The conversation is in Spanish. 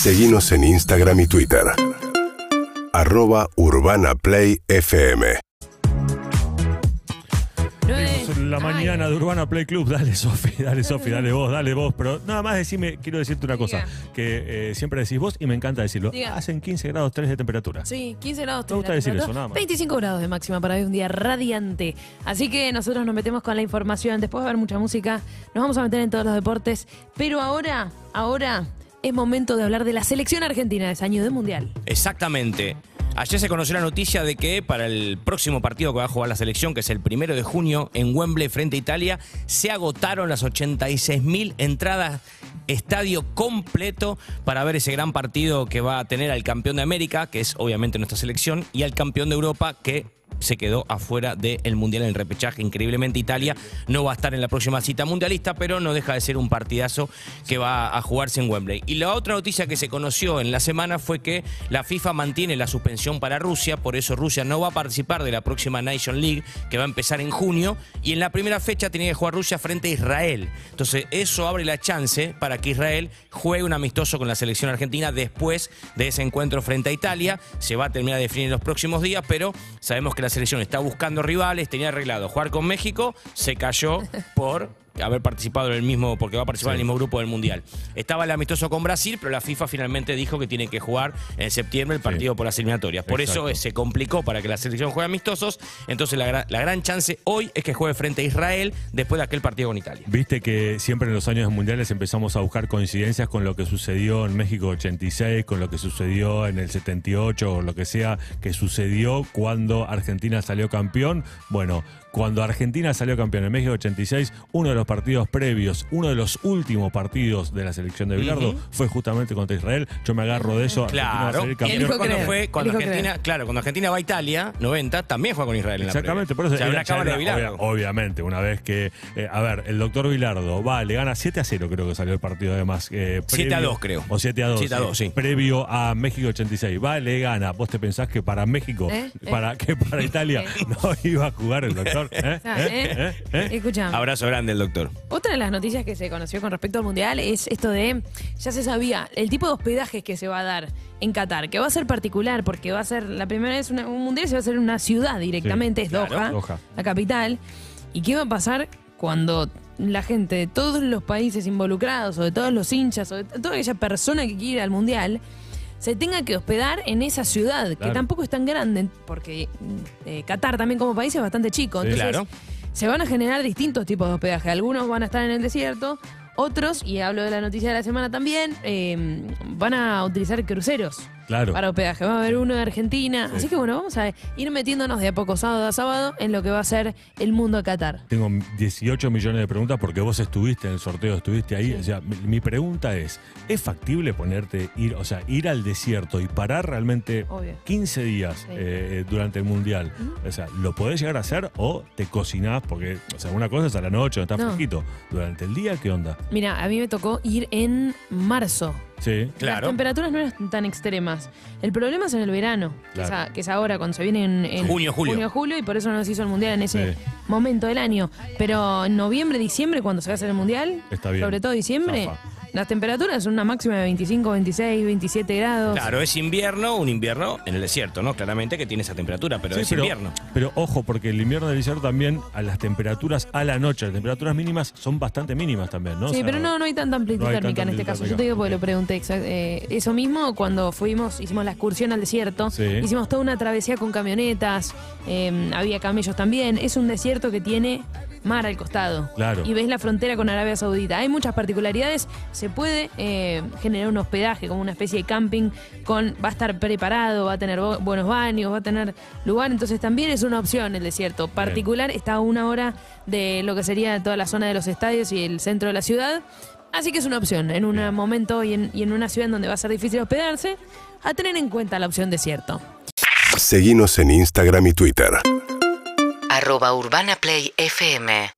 Seguimos en Instagram y Twitter. Arroba Urbana Play FM. La mañana de Urbana Play Club. Dale, Sofi, dale, Sofi, dale vos, dale vos. Pero nada más decime, quiero decirte una cosa, que eh, siempre decís vos y me encanta decirlo. Diga. Hacen 15 grados 3 de temperatura. Sí, 15 grados. Me gusta decir eso, nada más. 25 grados de máxima para hoy, un día radiante. Así que nosotros nos metemos con la información. Después va a haber mucha música. Nos vamos a meter en todos los deportes. Pero ahora, ahora es momento de hablar de la selección argentina de ese año de mundial. Exactamente. Ayer se conoció la noticia de que para el próximo partido que va a jugar la selección, que es el primero de junio en Wembley frente a Italia, se agotaron las 86.000 entradas, estadio completo para ver ese gran partido que va a tener al campeón de América, que es obviamente nuestra selección, y al campeón de Europa, que se quedó afuera del Mundial en el repechaje. Increíblemente Italia no va a estar en la próxima cita mundialista, pero no deja de ser un partidazo que va a jugarse en Wembley. Y la otra noticia que se conoció en la semana fue que la FIFA mantiene la suspensión para Rusia, por eso Rusia no va a participar de la próxima Nation League que va a empezar en junio y en la primera fecha tenía que jugar Rusia frente a Israel. Entonces eso abre la chance para que Israel juegue un amistoso con la selección argentina después de ese encuentro frente a Italia. Se va a terminar de definir en los próximos días, pero sabemos que la selección está buscando rivales, tenía arreglado jugar con México, se cayó por haber participado en el mismo, porque va a participar en el mismo grupo del Mundial. Estaba el amistoso con Brasil, pero la FIFA finalmente dijo que tiene que jugar en septiembre el partido por las eliminatorias. Por Exacto. eso se complicó para que la selección juegue amistosos. Entonces la, la gran chance hoy es que juegue frente a Israel después de aquel partido con Italia. Viste que siempre en los años mundiales empezamos a buscar coincidencias con lo que sucedió en México 86, con lo que sucedió en el 78 o lo que sea que sucedió cuando Argentina salió campeón. Bueno, cuando Argentina salió campeón en México 86, uno de los partidos previos, uno de los últimos partidos de la selección de Bilardo fue justamente contra Israel. Yo me agarro de eso. Va a Claro. campeón. Cuando fue Argentina, creer. claro, cuando Argentina va a Italia, 90, también juega con Israel en la Exactamente, por eso O sea, una cámara de era Bilardo. obvia- obviamente, una vez que, eh, a ver, el doctor Bilardo va, le gana 7 a 0, creo que salió el partido además. eh, 7 a previo- 2 creo. O 7 a 2. 7 a 2, sí. Previo a México 86. Va, le gana. ¿Vos te pensás que para México, ¿Eh? para que para Italia no iba a jugar el doctor? ¿Eh? ¿Eh? ¿eh? ¿Eh? ¿Eh? Escuchame. Abrazo grande el doctor. Otra de las noticias que se conoció con respecto al mundial es esto de, ya se sabía, el tipo de hospedajes que se va a dar en Qatar, que va a ser particular porque va a ser la primera vez una- un mundial se va a hacer en una ciudad directamente, es claro, Doha, Doha. la capital. ¿Y qué va a pasar cuando la gente de todos los países involucrados o de todos los hinchas o de toda aquella persona que quiere ir al mundial se tenga que hospedar en esa ciudad, que tampoco es tan grande, porque eh, Qatar también como país es bastante chico. Sí. Claro. Se van a generar distintos tipos de hospedaje. Algunos van a estar en el desierto, otros, y hablo de la noticia de la semana también, eh, van a utilizar cruceros Claro. para hospedaje. Va a haber uno de Argentina. Sí. Así que bueno, vamos a ir metiéndonos de a poco sábado a sábado en lo que va a ser el mundo de Qatar. Tengo 18 millones de preguntas porque vos estuviste en el sorteo, estuviste ahí. Sí. O sea, mi, mi pregunta es, ¿es factible ponerte, ir, o sea, ir al desierto y parar realmente Obvio. 15 días Sí. eh, durante el mundial? O sea, ¿lo podés llegar a hacer o te cocinás? Porque, o sea, una cosa es a la noche, está No. fresquito. Durante el día, ¿qué onda? Mira, a mí me tocó ir en marzo. Sí. Las Claro. temperaturas no eran tan extremas. El problema es en el verano, que, es, Claro. a- que es ahora, cuando se viene en, en Junio, julio. junio, julio, y por eso no se hizo el mundial en ese Sí. momento del año. Pero en noviembre, diciembre, cuando se va a hacer el mundial, Está bien. sobre todo diciembre, Zafa. Las temperaturas son una máxima de 25, 26, 27 grados. Claro, es invierno, un invierno en el desierto, ¿no? Claramente que tiene esa temperatura, pero Sí, es invierno. pero ojo, porque el invierno del desierto también, a las temperaturas a la noche, las temperaturas mínimas son bastante mínimas también, ¿no? O Sí, sea, pero no, no hay tanta amplitud no hay térmica tanta en este amplitud caso. Yo te digo porque térmica. lo pregunté. exa- eh, eso mismo cuando fuimos, hicimos la excursión al desierto. Sí. Hicimos toda una travesía con camionetas. eh, había camellos también. Es un desierto que tiene mar al costado. Claro. Y ves la frontera con Arabia Saudita. Hay muchas particularidades. Se puede eh, generar un hospedaje como una especie de camping con va a estar preparado, va a tener buenos baños, va a tener lugar. Entonces también es una opción el desierto. Particular está a una hora de lo que sería toda la zona de los estadios y el centro de la ciudad. Así que es una opción en un momento y en, y en una ciudad en donde va a ser difícil hospedarse, a tener en cuenta la opción desierto. Seguinos en Instagram y Twitter. Arroba Urbana Play FM